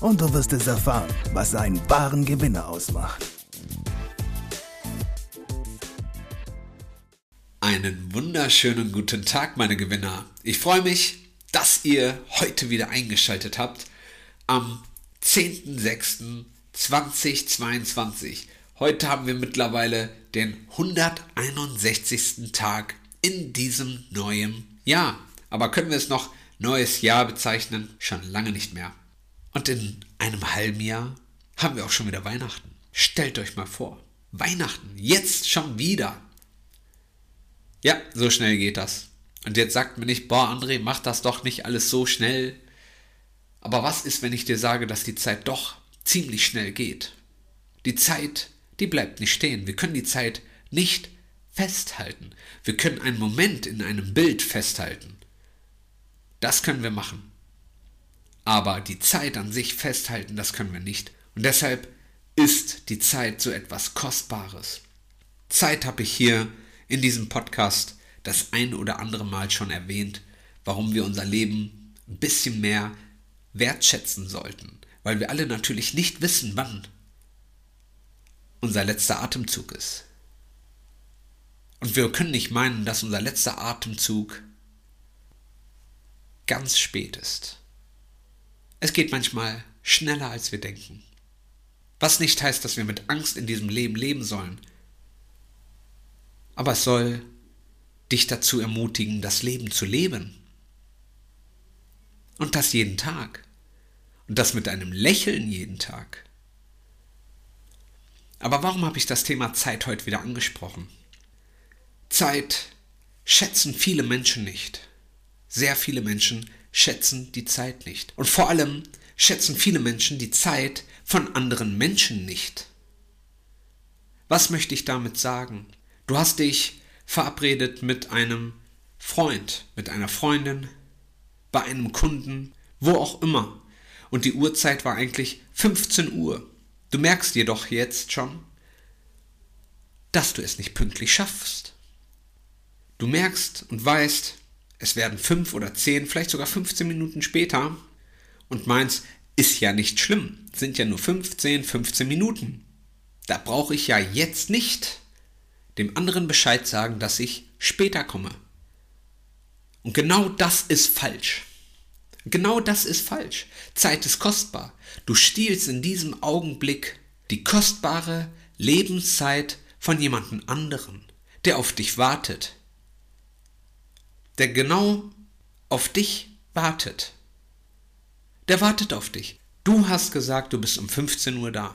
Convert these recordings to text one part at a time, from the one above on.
und du wirst es erfahren, was einen wahren Gewinner ausmacht. Einen wunderschönen guten Tag, meine Gewinner. Ich freue mich, dass ihr heute wieder eingeschaltet habt am 10.06.2022. Heute haben wir mittlerweile den 161. Tag in diesem neuen Jahr. Aber können wir es noch neues Jahr bezeichnen? Schon lange nicht mehr. Und in einem halben Jahr haben wir auch schon wieder Weihnachten. Stellt euch mal vor. Weihnachten, jetzt schon wieder. Ja, so schnell geht das. Und jetzt sagt mir nicht, boah, André, mach das doch nicht alles so schnell. Aber was ist, wenn ich dir sage, dass die Zeit doch ziemlich schnell geht? Die Zeit, die bleibt nicht stehen. Wir können die Zeit nicht festhalten. Wir können einen Moment in einem Bild festhalten. Das können wir machen. Aber die Zeit an sich festhalten, das können wir nicht. Und deshalb ist die Zeit so etwas Kostbares. Zeit habe ich hier in diesem Podcast das ein oder andere Mal schon erwähnt, warum wir unser Leben ein bisschen mehr wertschätzen sollten. Weil wir alle natürlich nicht wissen, wann unser letzter Atemzug ist. Und wir können nicht meinen, dass unser letzter Atemzug ganz spät ist. Es geht manchmal schneller, als wir denken. Was nicht heißt, dass wir mit Angst in diesem Leben leben sollen. Aber es soll dich dazu ermutigen, das Leben zu leben. Und das jeden Tag. Und das mit einem Lächeln jeden Tag. Aber warum habe ich das Thema Zeit heute wieder angesprochen? Zeit schätzen viele Menschen nicht. Sehr viele Menschen schätzen die Zeit nicht. Und vor allem schätzen viele Menschen die Zeit von anderen Menschen nicht. Was möchte ich damit sagen? Du hast dich verabredet mit einem Freund, mit einer Freundin, bei einem Kunden, wo auch immer. Und die Uhrzeit war eigentlich 15 Uhr. Du merkst jedoch jetzt schon, dass du es nicht pünktlich schaffst. Du merkst und weißt, es werden fünf oder zehn, vielleicht sogar 15 Minuten später und meins ist ja nicht schlimm, sind ja nur 15, 15 Minuten. Da brauche ich ja jetzt nicht dem anderen Bescheid sagen, dass ich später komme. Und genau das ist falsch. Genau das ist falsch. Zeit ist kostbar. Du stiehlst in diesem Augenblick die kostbare Lebenszeit von jemandem anderen, der auf dich wartet, der genau auf dich wartet. Der wartet auf dich. Du hast gesagt, du bist um 15 Uhr da.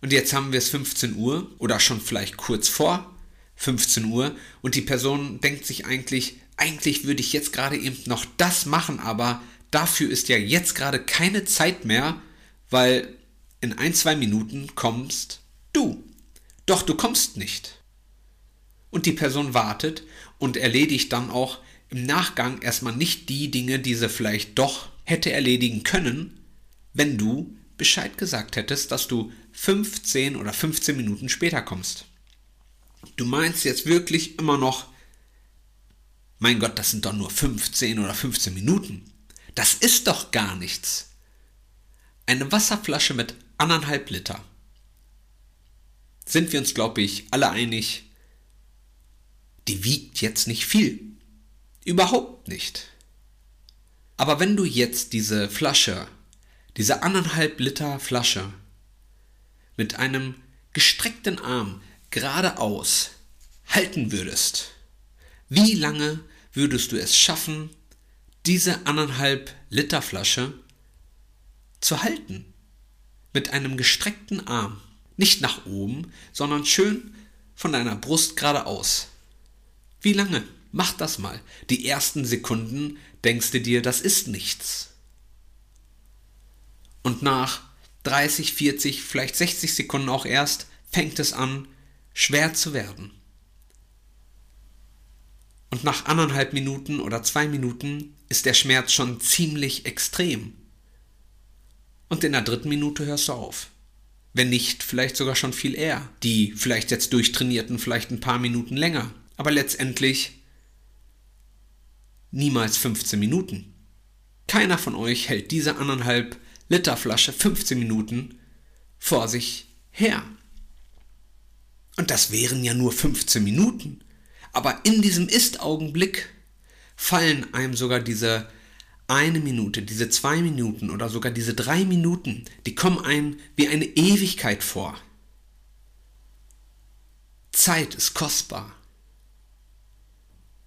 Und jetzt haben wir es 15 Uhr oder schon vielleicht kurz vor 15 Uhr und die Person denkt sich eigentlich, eigentlich würde ich jetzt gerade eben noch das machen, aber dafür ist ja jetzt gerade keine Zeit mehr, weil in ein, zwei Minuten kommst du. Doch du kommst nicht. Und die Person wartet und erledigt dann auch im Nachgang erstmal nicht die Dinge, die sie vielleicht doch hätte erledigen können, wenn du Bescheid gesagt hättest, dass du 15 oder 15 Minuten später kommst. Du meinst jetzt wirklich immer noch, mein Gott, das sind doch nur 15 oder 15 Minuten. Das ist doch gar nichts. Eine Wasserflasche mit anderthalb Liter. Sind wir uns, glaube ich, alle einig, die wiegt jetzt nicht viel. Überhaupt nicht. Aber wenn du jetzt diese Flasche, diese anderthalb Liter Flasche mit einem gestreckten Arm geradeaus halten würdest, wie lange würdest du es schaffen, diese anderthalb Liter Flasche zu halten? Mit einem gestreckten Arm. Nicht nach oben, sondern schön von deiner Brust geradeaus. Wie lange? Mach das mal. Die ersten Sekunden denkst du dir, das ist nichts. Und nach 30, 40, vielleicht 60 Sekunden auch erst, fängt es an, schwer zu werden. Und nach anderthalb Minuten oder zwei Minuten ist der Schmerz schon ziemlich extrem. Und in der dritten Minute hörst du auf. Wenn nicht, vielleicht sogar schon viel eher. Die vielleicht jetzt durchtrainierten vielleicht ein paar Minuten länger. Aber letztendlich niemals 15 Minuten. Keiner von euch hält diese anderthalb Liter Flasche 15 Minuten vor sich her. Und das wären ja nur 15 Minuten. Aber in diesem Ist-Augenblick fallen einem sogar diese eine Minute, diese zwei Minuten oder sogar diese drei Minuten, die kommen einem wie eine Ewigkeit vor. Zeit ist kostbar.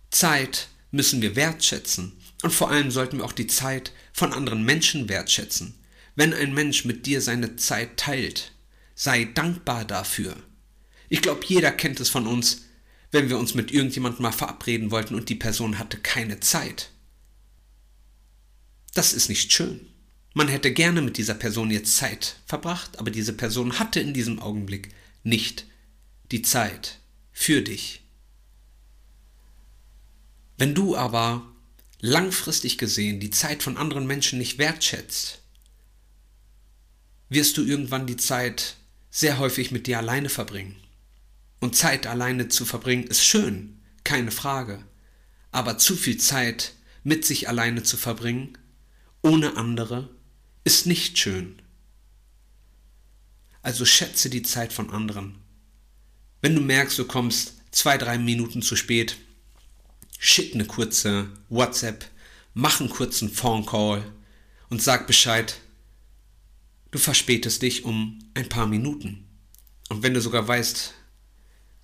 Zeit müssen wir wertschätzen. Und vor allem sollten wir auch die Zeit von anderen Menschen wertschätzen. Wenn ein Mensch mit dir seine Zeit teilt, sei dankbar dafür. Ich glaube, jeder kennt es von uns, wenn wir uns mit irgendjemandem mal verabreden wollten und die Person hatte keine Zeit. Das ist nicht schön. Man hätte gerne mit dieser Person jetzt Zeit verbracht, aber diese Person hatte in diesem Augenblick nicht die Zeit für dich. Wenn du aber langfristig gesehen die Zeit von anderen Menschen nicht wertschätzt, wirst du irgendwann die Zeit sehr häufig mit dir alleine verbringen. Und Zeit alleine zu verbringen ist schön, keine Frage. Aber zu viel Zeit mit sich alleine zu verbringen, ohne andere, ist nicht schön. Also schätze die Zeit von anderen. Wenn du merkst, du kommst zwei, drei Minuten zu spät, schick eine kurze WhatsApp, mach einen kurzen Phone Call und sag Bescheid, du verspätest dich um ein paar Minuten. Und wenn du sogar weißt,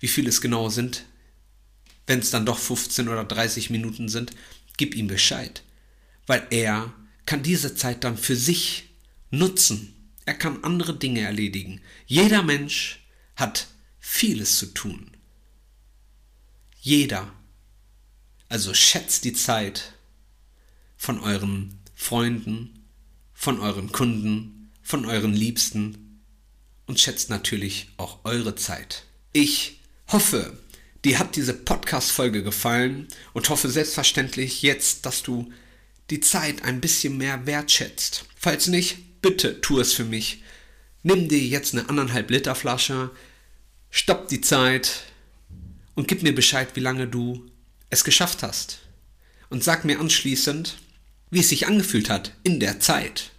wie viel es genau sind, wenn es dann doch 15 oder 30 Minuten sind, gib ihm Bescheid, weil er kann diese Zeit dann für sich nutzen. Er kann andere Dinge erledigen. Jeder Mensch hat vieles zu tun. Jeder also schätzt die Zeit von euren Freunden, von euren Kunden, von euren Liebsten und schätzt natürlich auch eure Zeit. Ich hoffe, dir hat diese Podcast-Folge gefallen und hoffe selbstverständlich jetzt, dass du die Zeit ein bisschen mehr wertschätzt. Falls nicht, bitte tu es für mich. Nimm dir jetzt eine anderthalb Liter Flasche, stopp die Zeit und gib mir Bescheid, wie lange du es geschafft hast. Und sag mir anschließend, wie es sich angefühlt hat in der Zeit.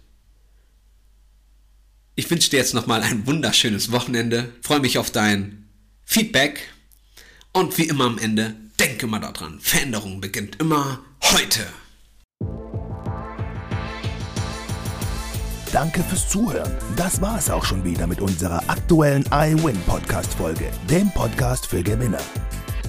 Ich wünsche dir jetzt nochmal ein wunderschönes Wochenende, freue mich auf dein Feedback und wie immer am Ende, denke mal daran, Veränderung beginnt immer heute. Danke fürs Zuhören. Das war es auch schon wieder mit unserer aktuellen iWin Podcast Folge, dem Podcast für Gewinner.